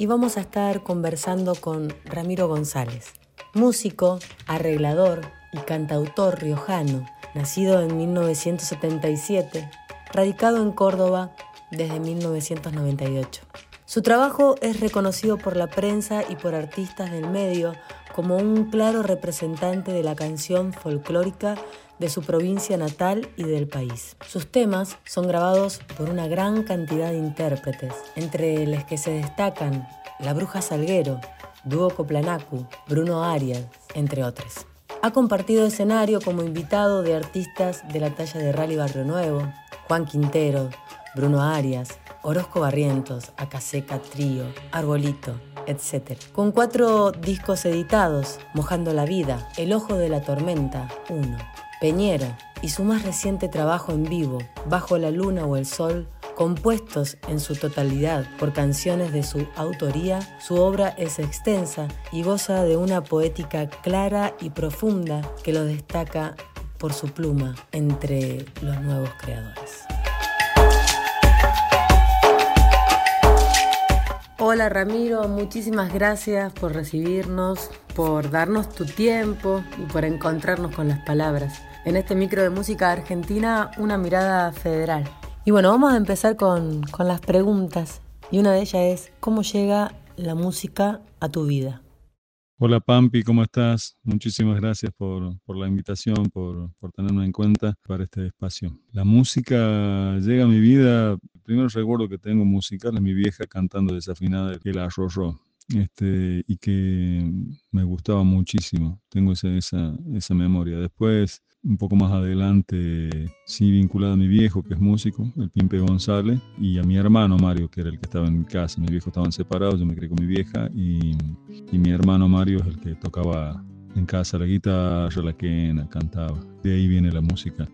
y vamos a estar conversando con Ramiro González, músico, arreglador y cantautor riojano, nacido en 1977, radicado en Córdoba desde 1998. Su trabajo es reconocido por la prensa y por artistas del medio como un claro representante de la canción folclórica de su provincia natal y del país. Sus temas son grabados por una gran cantidad de intérpretes, entre los que se destacan La Bruja Salguero, Dúo Coplanacu, Bruno Arias, entre otros. Ha compartido escenario como invitado de artistas de la talla de Rally Barrio Nuevo, Juan Quintero, Bruno Arias, Orozco Barrientos, Acaseca Trío, Arbolito, etc. Con cuatro discos editados, Mojando la Vida, El Ojo de la Tormenta, 1, Peñera y su más reciente trabajo en vivo, Bajo la Luna o el Sol, compuestos en su totalidad por canciones de su autoría, su obra es extensa y goza de una poética clara y profunda que lo destaca por su pluma entre los nuevos creadores. Hola Ramiro, muchísimas gracias por recibirnos, por darnos tu tiempo y por encontrarnos con las palabras en este micro de música argentina una mirada federal. Y bueno, vamos a empezar con, con las preguntas. Y una de ellas es, ¿cómo llega la música a tu vida? Hola Pampi, ¿cómo estás? Muchísimas gracias por, por la invitación, por, por, tenerme en cuenta para este espacio. La música llega a mi vida, el primer recuerdo que tengo musical es mi vieja cantando desafinada el arroyo este, y que me gustaba muchísimo. Tengo esa, esa, esa memoria. Después un poco más adelante, sí vinculado a mi viejo, que es músico, el Pimpe González, y a mi hermano Mario, que era el que estaba en casa. Mi viejo estaban separados, yo me crié con mi vieja, y, mi hermano Mario es el que tocaba en casa la guitarra, la quena, cantaba. De ahí viene la música,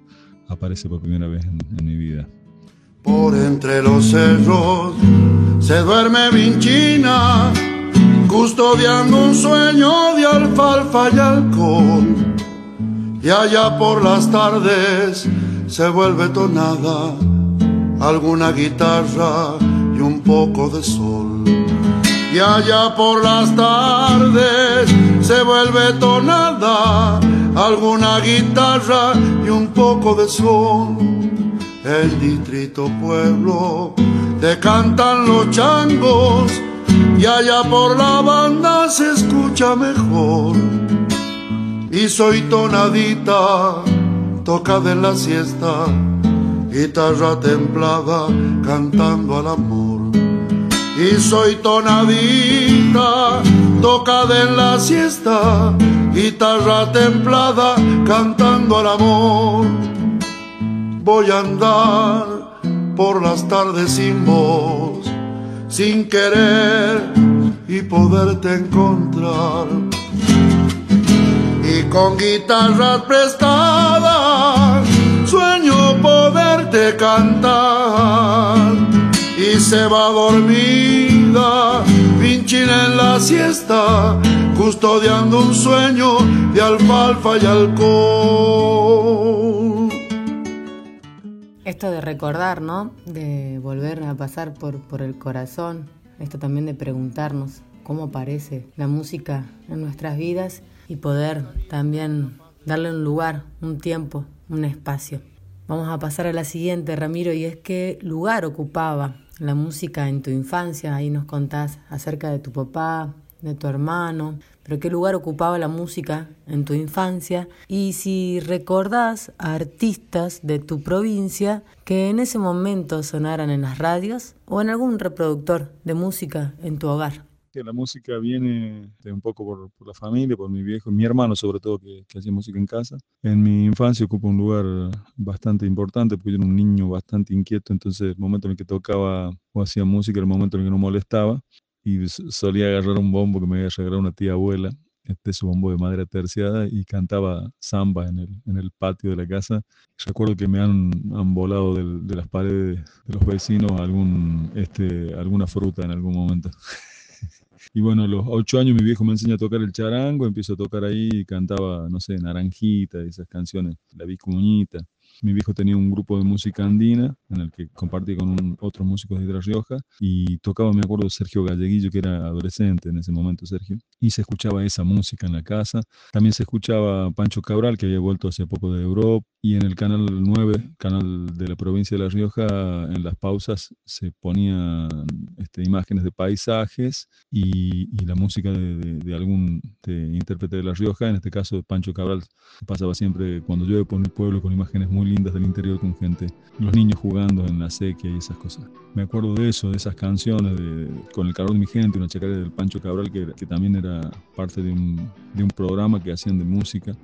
aparece por primera vez en, en mi vida. Por entre los cerros se duerme Vinchina, custodiando un sueño de alfalfa y alcohol y allá por las tardes se vuelve tonada alguna guitarra y un poco de sol. Y allá por las tardes se vuelve tonada alguna guitarra y un poco de sol. El distrito pueblo te cantan los changos y allá por la banda se escucha mejor y soy tonadita, tocada en la siesta, guitarra templada cantando al amor. Y soy tonadita, tocada en la siesta, guitarra templada cantando al amor. Voy a andar por las tardes sin voz, sin querer y poderte encontrar y con guitarras prestadas sueño poderte cantar. Y se va dormida pinchina en la siesta custodiando un sueño de alfalfa y alcohol. Esto de recordar, ¿no? De volver a pasar por, por el corazón, esto también de preguntarnos cómo aparece la música en nuestras vidas y poder también darle un lugar, un tiempo, un espacio. Vamos a pasar a la siguiente, Ramiro, y es qué lugar ocupaba la música en tu infancia. Ahí nos contás acerca de tu papá, de tu hermano, pero qué lugar ocupaba la música en tu infancia y si recordás a artistas de tu provincia que en ese momento sonaran en las radios o en algún reproductor de música en tu hogar la música viene un poco por, la familia, por mi viejo, mi hermano sobre todo, que, hacía música en casa. En mi infancia ocupa un lugar bastante importante, porque yo era un niño bastante inquieto, entonces el momento en el que tocaba o hacía música era el momento en el que no molestaba, y solía agarrar un bombo que me había regalado una tía abuela, este su bombo de madera terciada, y cantaba samba en el, en el patio de la casa. Recuerdo que me han, han volado de las paredes de los vecinos algún, este, alguna fruta en algún momento. Y bueno, a los ocho años mi viejo me enseña a tocar el charango, empiezo a tocar ahí, y cantaba, no sé, Naranjita, esas canciones, La Vicuñita. Mi viejo tenía un grupo de música andina en el que compartía con otros músicos de Hidra Rioja y tocaba, me acuerdo, Sergio Galleguillo, que era adolescente en ese momento, Sergio, y se escuchaba esa música en la casa. También se escuchaba Pancho Cabral, que había vuelto hace poco de Europa, y en el canal 9, canal de la provincia de La Rioja, en las pausas se ponían este, imágenes de paisajes y, la música de, algún intérprete de La Rioja, en este caso de Pancho Cabral, pasaba siempre cuando llueve por el pueblo con imágenes muy lindas del interior con gente, los niños jugando en la sequía y esas cosas. Me acuerdo de eso, de esas canciones, de, con el calor de mi gente, una chacarera del Pancho Cabral, que, que también era parte de un, de un programa que hacían de música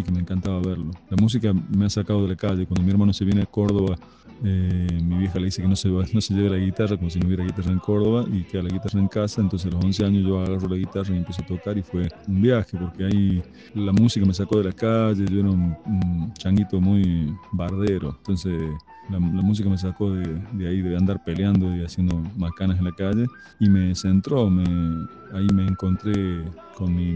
y que me encantaba verlo. La música me ha sacado de la calle. Cuando mi hermano se viene a Córdoba, eh, mi vieja le dice que no se, no se lleve la guitarra, como si no hubiera guitarra en Córdoba, y queda la guitarra en casa. Entonces a los 11 años yo agarro la guitarra y empiezo a tocar y fue un viaje, porque ahí la música me sacó de la calle, yo era un changuito muy bardero. Entonces la, música me sacó de, ahí, de andar peleando y haciendo macanas en la calle y me centró, me, ahí me encontré con mi,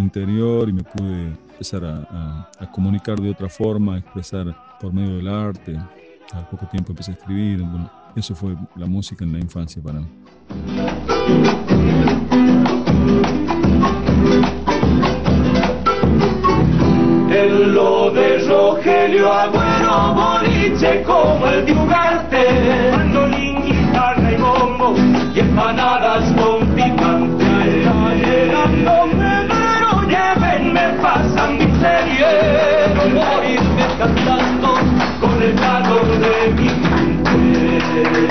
interior y me pude empezar a, comunicar de otra forma, a expresar por medio del arte. Al poco tiempo empecé a escribir. eso fue la música en la infancia para mí. En lo de Rogelio Agüero boliche como el de Ugarte Mandolín, guitarra y bombo y empanadas con picante. Llegando Pedro, llévenme, pasan mi serie. No morirme cantando con el calor de mi mente.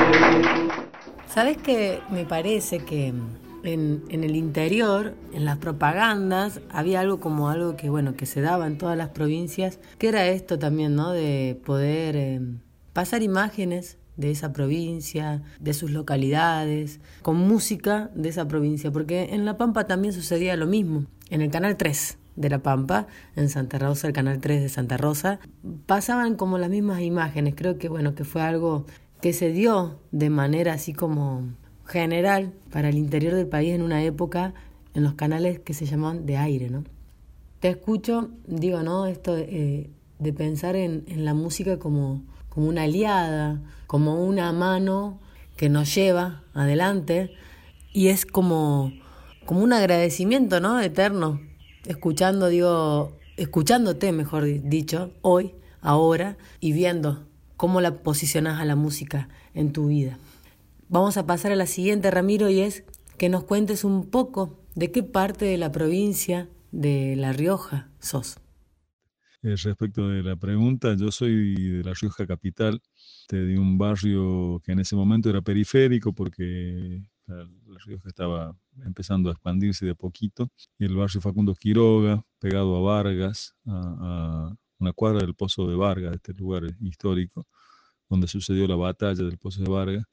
¿Sabes qué? Me parece que en, el interior, en las propagandas, había algo como algo que, bueno, que se daba en todas las provincias, que era esto también, ¿no? De poder eh, pasar imágenes de esa provincia, de sus localidades, con música de esa provincia, porque en La Pampa también sucedía lo mismo. En el Canal 3 de La Pampa, en Santa Rosa, el Canal 3 de Santa Rosa, pasaban como las mismas imágenes. Creo que, bueno, que fue algo que se dio de manera así como general para el interior del país en una época en los canales que se llamaban de aire, ¿no? Te escucho, digo, ¿no? Esto de, eh, pensar en, la música como, como una aliada, como una mano que nos lleva adelante y es como, como un agradecimiento, ¿no? Eterno, escuchando, digo, escuchándote, mejor dicho, hoy, ahora, y viendo cómo la posicionas a la música en tu vida. Vamos a pasar a la siguiente, Ramiro, y es que nos cuentes un poco de qué parte de la provincia de La Rioja sos. Eh, respecto de la pregunta, yo soy de La Rioja capital, de un barrio que en ese momento era periférico porque La Rioja estaba empezando a expandirse de poquito, y el barrio Facundo Quiroga, pegado a Vargas, a, una cuadra del Pozo de Vargas, este lugar histórico, donde sucedió la batalla del Pozo de Vargas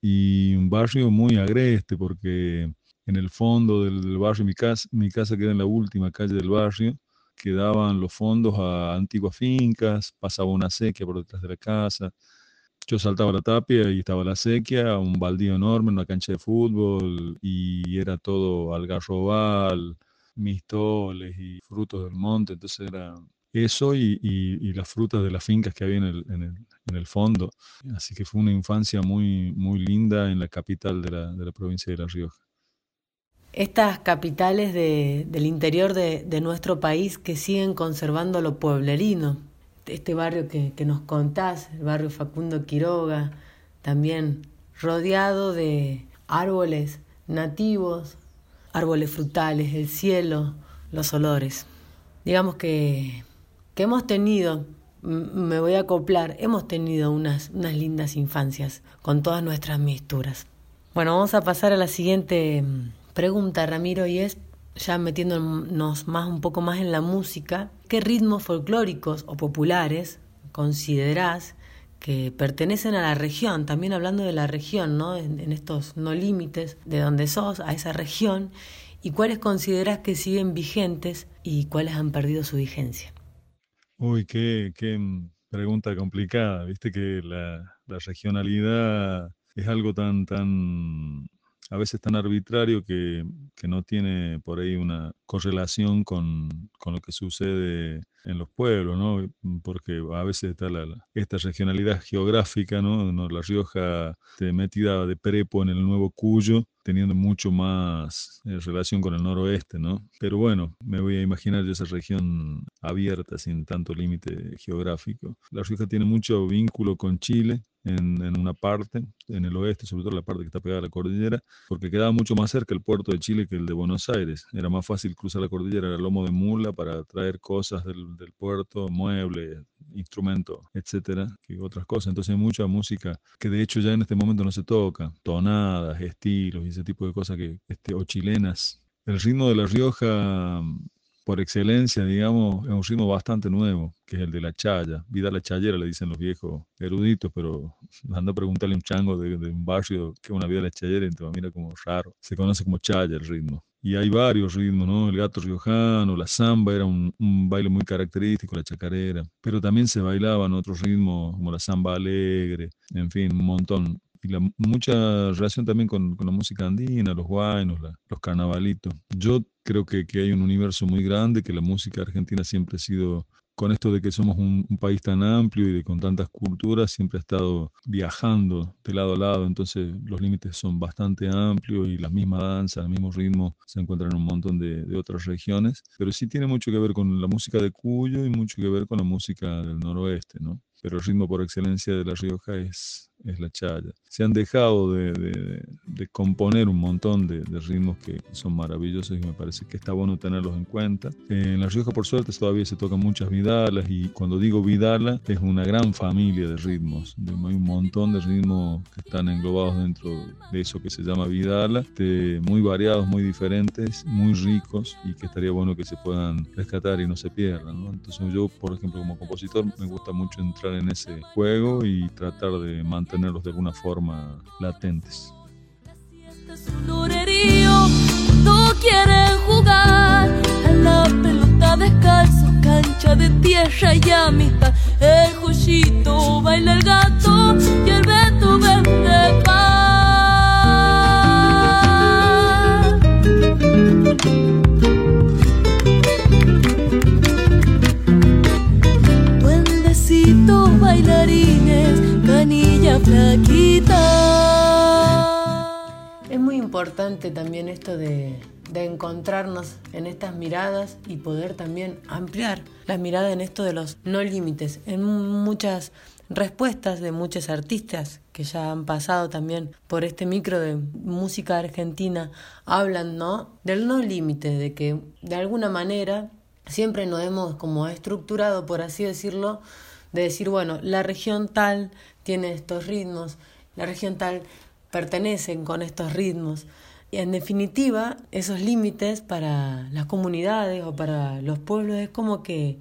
y un barrio muy agreste porque en el fondo del, barrio, mi casa, mi casa queda en la última calle del barrio, quedaban los fondos a antiguas fincas, pasaba una sequía por detrás de la casa. Yo saltaba la tapia y estaba la sequía, un baldío enorme, una cancha de fútbol y era todo algarrobal, mistoles y frutos del monte, entonces era eso y, las frutas de las fincas que había en el, fondo. Así que fue una infancia muy, muy linda en la capital de la, provincia de La Rioja. Estas capitales de, del interior de, de, nuestro país que siguen conservando lo pueblerino, este barrio que, que nos contás, el barrio Facundo Quiroga, también rodeado de árboles nativos, árboles frutales, el cielo, los olores. Digamos que, que hemos tenido, me voy a acoplar, hemos tenido unas, unas lindas infancias con todas nuestras misturas. Bueno, vamos a pasar a la siguiente mm, pregunta, Ramiro, y es ya metiéndonos más un poco más en la música, ¿qué ritmos folclóricos o populares considerás que pertenecen a la región, también hablando de la región, ¿no? En, estos no límites de donde sos, a esa región, y cuáles consideras que siguen vigentes y cuáles han perdido su vigencia. Uy, qué, qué pregunta complicada, viste que la, la regionalidad es algo tan, tan a veces tan arbitrario que, que, no tiene por ahí una correlación con, con, lo que sucede en los pueblos, ¿no? Porque a veces está la, esta regionalidad geográfica, ¿no? La Rioja metida de prepo en el Nuevo Cuyo, teniendo mucho más eh, relación con el noroeste, ¿no? Pero bueno, me voy a imaginar esa región abierta, sin tanto límite geográfico. La Rioja tiene mucho vínculo con Chile, en, una parte, en el oeste, sobre todo la parte que está pegada a la cordillera, porque quedaba mucho más cerca el puerto de Chile que el de Buenos Aires. Era más fácil cruzar la cordillera, el lomo de mula para traer cosas del, del puerto, muebles, instrumentos, etcétera, que otras cosas. Entonces hay mucha música que de hecho ya en este momento no se toca, tonadas, estilos y ese tipo de cosas que, este, o chilenas. El ritmo de La Rioja por excelencia, digamos, es un ritmo bastante nuevo, que es el de la chaya. Vida la chayera, le dicen los viejos eruditos, pero anda a preguntarle a un chango de, un barrio que es una vida la chayera y te va a mirar como raro. Se conoce como chaya el ritmo. Y hay varios ritmos, ¿no? El gato riojano, la samba era un, un, baile muy característico, la chacarera, pero también se bailaban otros ritmos como la samba alegre, en fin, un montón y la, mucha relación también con, con, la música andina, los guainos, los carnavalitos. Yo creo que, que, hay un universo muy grande, que la música argentina siempre ha sido, con esto de que somos un, país tan amplio y de con tantas culturas, siempre ha estado viajando de lado a lado, entonces los límites son bastante amplios y la misma danza, el mismo ritmo se encuentran en un montón de, de otras regiones, pero sí tiene mucho que ver con la música de Cuyo y mucho que ver con la música del noroeste, ¿no? Pero el ritmo por excelencia de La Rioja es, es la chaya. Se han dejado de, de, de componer un montón de, de, ritmos que son maravillosos y me parece que está bueno tenerlos en cuenta. En La Rioja, por suerte, todavía se tocan muchas vidalas y cuando digo vidala es una gran familia de ritmos. Hay un montón de ritmos que están englobados dentro de eso que se llama vidala, muy variados, muy diferentes, muy ricos y que estaría bueno que se puedan rescatar y no se pierdan. ¿no? Entonces yo, por ejemplo, como compositor, me gusta mucho entrar en ese juego y tratar de mantener tenerlos de alguna forma latentes. Cancha de tierra y. El joyito baila el gato y el vende es muy importante también esto de, encontrarnos en estas miradas y poder también ampliar la mirada en esto de los no límites. En muchas respuestas de muchos artistas que ya han pasado también por este micro de música argentina hablan, ¿no? Del no límite, de que de alguna manera siempre nos hemos como estructurado, por así decirlo, de decir, bueno, la región tal tiene estos ritmos, la región tal pertenecen con estos ritmos. Y en definitiva, esos límites para las comunidades o para los pueblos es como que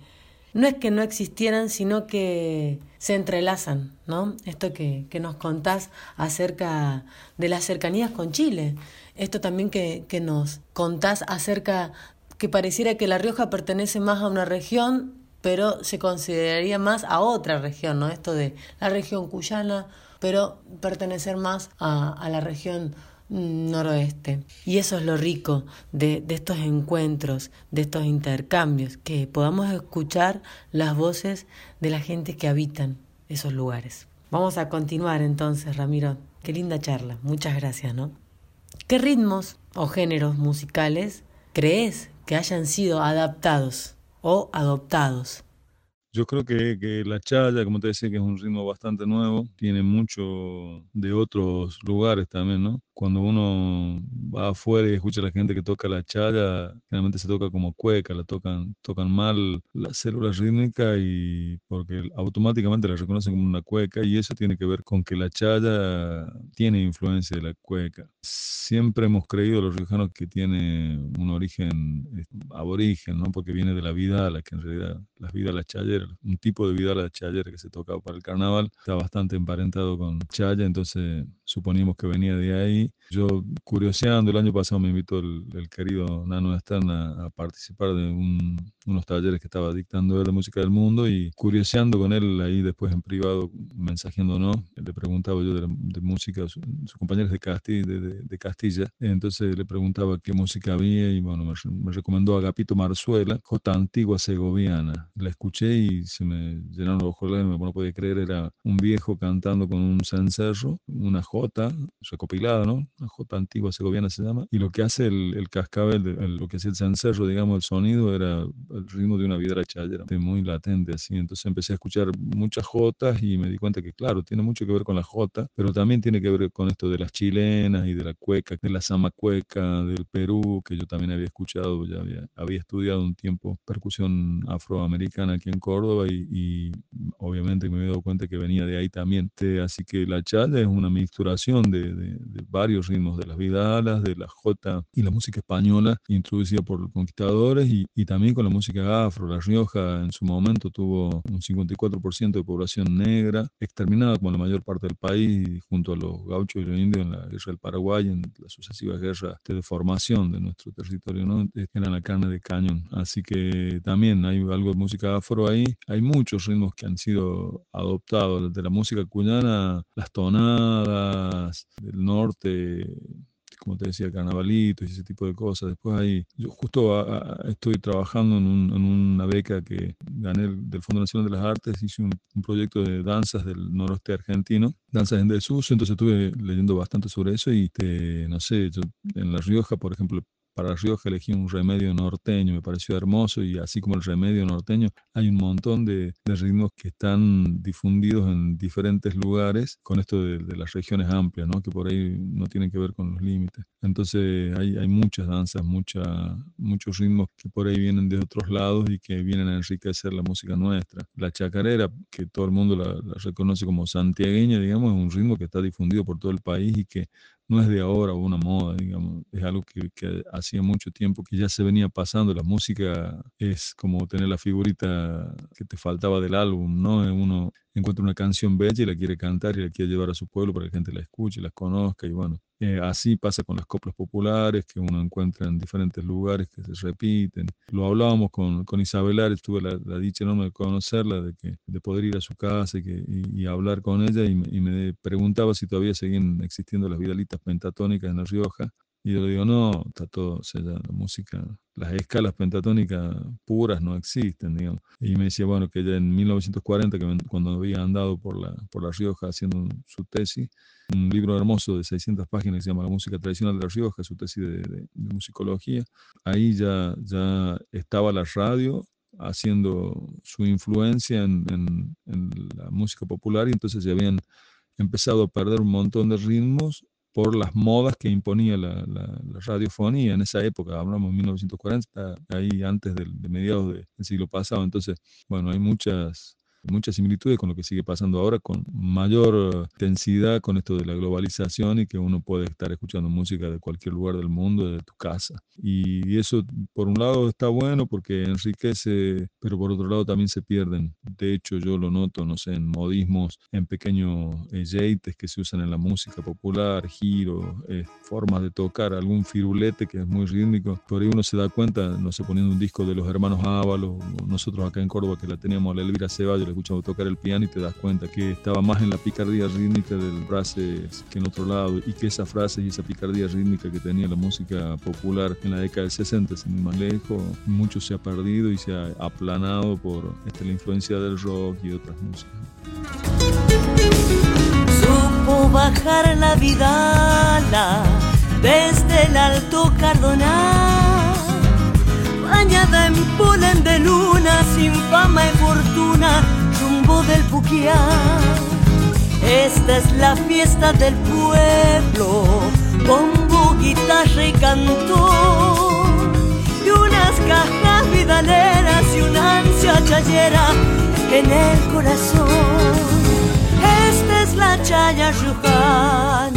no es que no existieran, sino que se entrelazan, ¿no? Esto que, que nos contás acerca de las cercanías con Chile, esto también que, que nos contás acerca que pareciera que La Rioja pertenece más a una región pero se consideraría más a otra región, ¿no? Esto de la región cuyana, pero pertenecer más a, la región noroeste. Y eso es lo rico de, de, estos encuentros, de estos intercambios, que podamos escuchar las voces de la gente que habitan esos lugares. Vamos a continuar entonces, Ramiro. Qué linda charla. Muchas gracias, ¿no? ¿Qué ritmos o géneros musicales crees que hayan sido adaptados o adoptados. Yo creo que, que, la chaya, como te decía, que es un ritmo bastante nuevo, tiene mucho de otros lugares también, ¿no? Cuando uno va afuera y escucha a la gente que toca la chaya, generalmente se toca como cueca, la tocan, tocan mal las células rítmicas y porque automáticamente la reconocen como una cueca y eso tiene que ver con que la chaya tiene influencia de la cueca. Siempre hemos creído los riojanos que tiene un origen eh, aborigen, ¿no? porque viene de la vida la que en realidad las vidas la chayera, un tipo de vida la chayera que se tocaba para el carnaval, está bastante emparentado con chaya, entonces suponíamos que venía de ahí. Yo, curioseando, el año pasado me invitó el, querido Nano Esterna a participar de unos talleres que estaba dictando de música del mundo y curioseando con él ahí después en privado, mensajeándonos, le preguntaba yo de, música, sus su compañeros de Castilla, de, entonces le preguntaba qué música había y bueno, me, recomendó a Agapito Marzuela, Jota Antigua Segoviana. La escuché y se me llenaron los ojos, no podía creer, era un viejo cantando con un cencerro, una jota recopilada, ¿no? Una jota antigua segoviana se llama, y lo que hace el, el cascabel, lo que hacía el cencerro, digamos, el sonido era el ritmo de una vidra chayera, muy latente así. Entonces empecé a escuchar muchas jotas y me di cuenta que, claro, tiene mucho que ver con la jota, pero también tiene que ver con esto de las chilenas y de la cueca, de la cueca del Perú, que yo también había escuchado, ya había, había estudiado un tiempo percusión afroamericana aquí en Córdoba y, y obviamente me había dado cuenta que venía de ahí también. Así que la chaya es una mixturación de, de, varios ritmos, de las vidalas, de la jota y la música española introducida por los conquistadores y, y también con la música afro. La Rioja en su momento tuvo un 54% de población negra, exterminada como la mayor parte del país, junto a los gauchos y los indios en la guerra del Paraguay, en las sucesivas guerras de deformación de nuestro territorio, ¿no? eran la carne de cañón. Así que también hay algo de música afro ahí. Hay muchos ritmos que han sido adoptados de la música cuyana, las tonadas del norte, como te decía, carnavalitos y ese tipo de cosas. Después ahí, yo justo estoy trabajando en, una beca que gané del Fondo Nacional de las Artes, hice un, proyecto de danzas del noroeste argentino, danzas en desuso, entonces estuve leyendo bastante sobre eso y, te, no sé, en La Rioja, por ejemplo, para Rioja elegí un remedio norteño, me pareció hermoso y así como el remedio norteño, hay un montón de, ritmos que están difundidos en diferentes lugares con esto de, las regiones amplias, ¿no? que por ahí no tienen que ver con los límites. Entonces hay, hay muchas danzas, mucha, muchos ritmos que por ahí vienen de otros lados y que vienen a enriquecer la música nuestra. La chacarera, que todo el mundo la, la reconoce como santiagueña, digamos, es un ritmo que está difundido por todo el país y que no es de ahora o una moda, digamos, es algo que, que, hacía mucho tiempo que ya se venía pasando. La música es como tener la figurita que te faltaba del álbum, ¿no? Uno encuentra una canción bella y la quiere cantar y la quiere llevar a su pueblo para que la gente la escuche, la conozca y bueno, eh, así pasa con las coplas populares que uno encuentra en diferentes lugares que se repiten. Lo hablábamos con, con Isabel tuve la, dicha enorme de conocerla, de, que, de poder ir a su casa y, que, y, hablar con ella y, y, me preguntaba si todavía seguían existiendo las vidalitas pentatónicas en La Rioja y yo le digo, no, está todo, o sea, la música, las escalas pentatónicas puras no existen, digamos. Y me decía, bueno, que ya en 1940, que cuando había andado por La, por la Rioja haciendo su tesis, un libro hermoso de 600 páginas que se llama La música tradicional de La Rioja, su tesis de, de, musicología, ahí ya, ya estaba la radio haciendo su influencia en, en, en la música popular y entonces ya habían empezado a perder un montón de ritmos por las modas que imponía la, radiofonía en esa época, hablamos de 1940, ahí antes de, de mediados del siglo pasado, entonces, bueno, hay muchas muchas similitudes con lo que sigue pasando ahora, con mayor intensidad con esto de la globalización y que uno puede estar escuchando música de cualquier lugar del mundo, de tu casa. Y eso, por un lado, está bueno porque enriquece, pero por otro lado también se pierden. De hecho, yo lo noto, no sé, en modismos, en pequeños yeites que se usan en la música popular, giros, eh, formas de tocar, algún firulete que es muy rítmico. Por ahí uno se da cuenta, no sé, poniendo un disco de los hermanos Ábalos, nosotros acá en Córdoba que la teníamos, la Elvira Ceballos, escuchando tocar el piano y te das cuenta que estaba más en la picardía rítmica del frase que en otro lado y que esa frase y esa picardía rítmica que tenía la música popular en la década del 60, sin ir más lejos, mucho se ha perdido y se ha aplanado por este, la influencia del rock y otras músicas. Supo bajar la vidala desde el alto cardonal bañada en polen de luna, sin fama y fortuna, del Puquiá. Esta es la fiesta del pueblo, bombo, guitarra y canto, y unas cajas vidaleras y una ansia chayera en el corazón. Esta es la chaya rujana,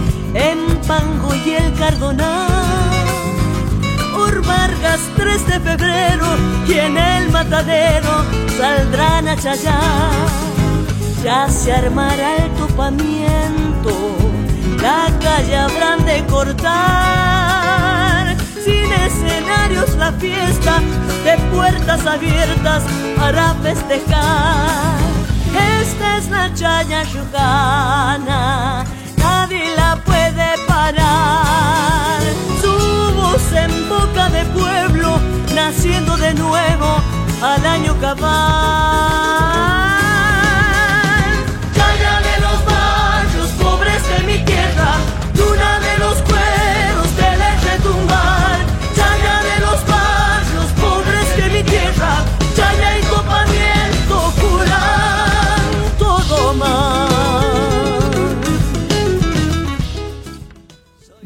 y el Cardonal. Por Vargas 3 de febrero y en el matadero saldrán a chayar. Ya se armará el topamiento, la calle habrán de cortar. Sin escenarios la fiesta de puertas abiertas para festejar esta es la chaya nadie puede parar. Su voz en boca de pueblo, naciendo de nuevo al año cabal.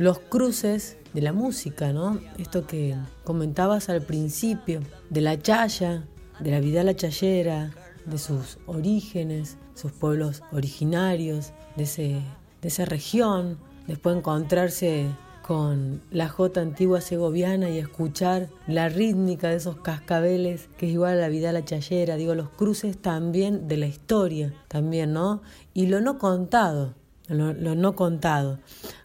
Los cruces de la música, ¿no? Esto que comentabas al principio, de la chaya, de la vida la chayera, de sus orígenes, sus pueblos originarios, de, de esa región, después encontrarse con la jota antigua segoviana y escuchar la rítmica de esos cascabeles que es igual a la vida la chayera, digo, los cruces también de la historia, también, ¿no? Y lo no contado, lo, no contado.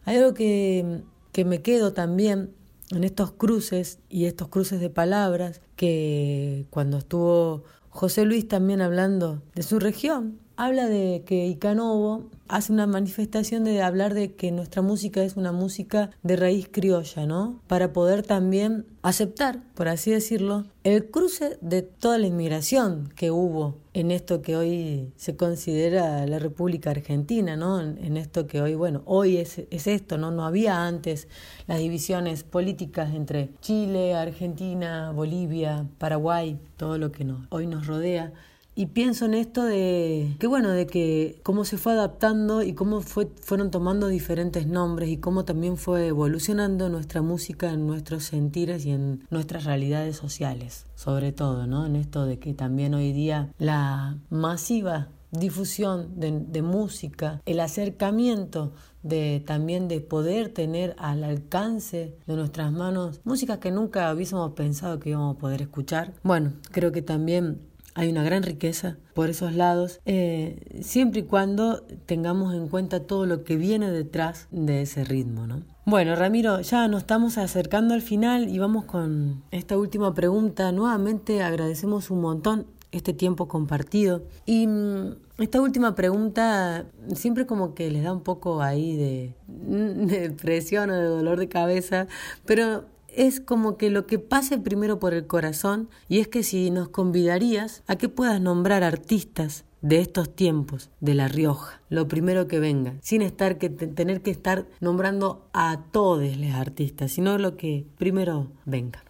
Hay algo que, que me quedo también en estos cruces y estos cruces de palabras que cuando estuvo José Luis también hablando de su región, habla de que Icanovo hace una manifestación de hablar de que nuestra música es una música de raíz criolla, ¿no? Para poder también aceptar, por así decirlo, el cruce de toda la inmigración que hubo en esto que hoy se considera la República Argentina, ¿no? En, esto que hoy, bueno, hoy es, es esto, ¿no? No había antes las divisiones políticas entre Chile, Argentina, Bolivia, Paraguay, todo lo que no, hoy nos rodea. Y pienso en esto de que bueno, de que cómo se fue adaptando y cómo fue, fueron tomando diferentes nombres y cómo también fue evolucionando nuestra música en nuestros sentires y en nuestras realidades sociales, sobre todo, ¿no? En esto de que también hoy día la masiva difusión de, de música, el acercamiento de también de poder tener al alcance de nuestras manos música que nunca hubiésemos pensado que íbamos a poder escuchar. Bueno, creo que también hay una gran riqueza por esos lados, eh, siempre y cuando tengamos en cuenta todo lo que viene detrás de ese ritmo, ¿no? Bueno, Ramiro, ya nos estamos acercando al final y vamos con esta última pregunta. Nuevamente agradecemos un montón este tiempo compartido. Y mm, esta última pregunta siempre como que les da un poco ahí de, de presión o de dolor de cabeza, pero es como que lo que pase primero por el corazón y es que si nos convidarías a que puedas nombrar artistas de estos tiempos de La Rioja, lo primero que venga, sin estar que tener que estar nombrando a todos los artistas, sino lo que primero venga.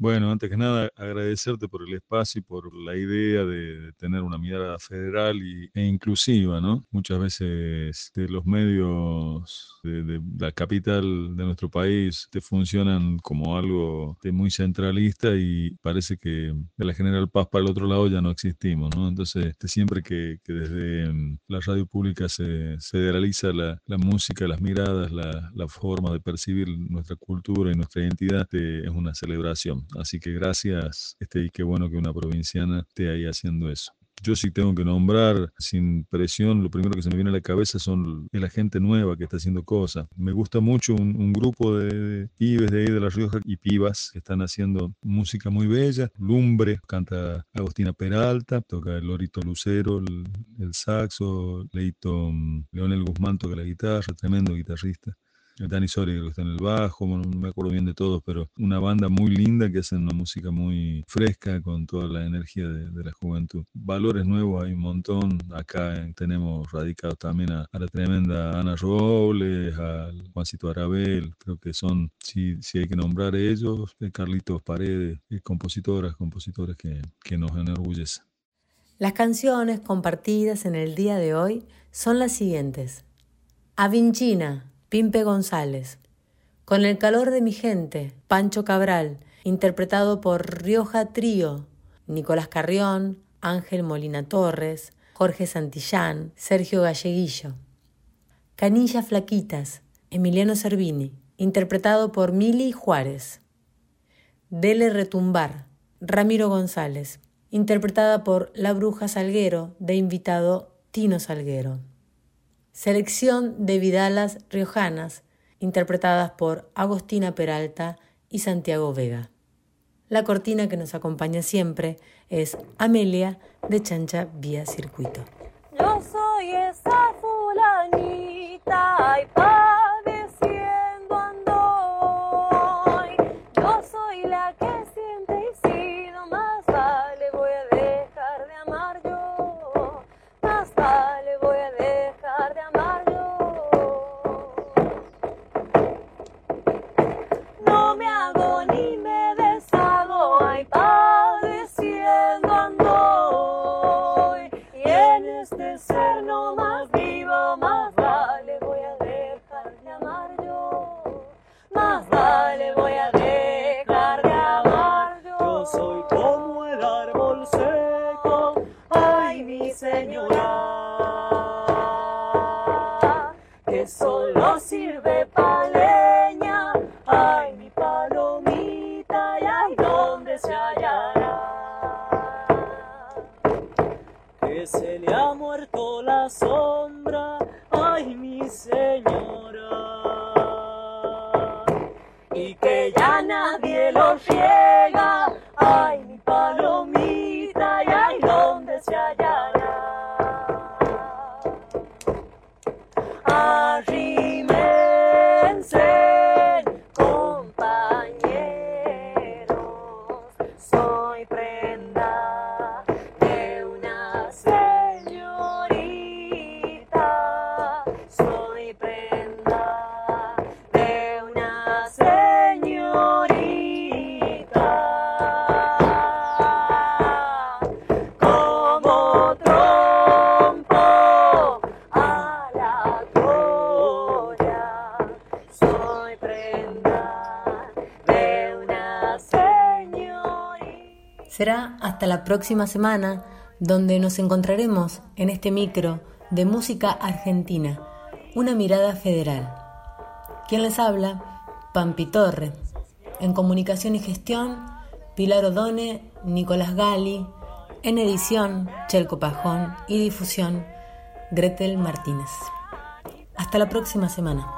Bueno, antes que nada, agradecerte por el espacio y por la idea de, tener una mirada federal y, e inclusiva, ¿no? Muchas veces los medios de, la capital de nuestro país te funcionan como algo de muy centralista y parece que de la General Paz para el otro lado ya no existimos, ¿no? Entonces, siempre que, desde mm, la radio pública se federaliza la, música, las miradas, la, la, forma de percibir nuestra cultura y nuestra identidad, es una celebración. Así que gracias, este, y qué bueno que una provinciana esté ahí haciendo eso. Yo sí tengo que nombrar sin presión, lo primero que se me viene a la cabeza son la gente nueva que está haciendo cosas. Me gusta mucho un, grupo de, pibes de ahí de La Rioja y pibas que están haciendo música muy bella. Lumbre, canta Agostina Peralta, toca el Lorito Lucero, el, saxo, Leito mm, Leonel Guzmán toca la guitarra, tremendo guitarrista. Dani Soria que está en el bajo, no me acuerdo bien de todos, pero una banda muy linda que hacen una música muy fresca con toda la energía de, la juventud. Valores nuevos hay un montón. Acá tenemos radicados también a, la tremenda Ana Robles, al Juancito Arabel, creo que son, si, si hay que nombrar ellos, eh, Carlitos Paredes, eh, compositoras, compositores que, que nos enorgullecen. Las canciones compartidas en el día de hoy son las siguientes. Avinchina, Pimpe González. Con el calor de mi gente, Pancho Cabral, interpretado por Rioja Trío, Nicolás Carrión, Ángel Molina Torres, Jorge Santillán, Sergio Galleguillo. Canillas Flaquitas, Emiliano Cervini, interpretado por Mili Juárez. Dele Retumbar, Ramiro González, interpretada por La Bruja Salguero, de invitado Tino Salguero. Selección de Vidalas Riojanas, interpretadas por Agostina Peralta y Santiago Vega. La cortina que nos acompaña siempre es Amelia de Chancha Vía Circuito. Yo soy esa fulanita y Será próxima semana donde nos encontraremos en este micro de música argentina, una mirada federal. ¿Quién les habla? Pampi Torre. En comunicación y gestión, Pilar Odone, Nicolás Gali. En edición, Chelco Pajón. Y difusión, Gretel Martínez. Hasta la próxima semana.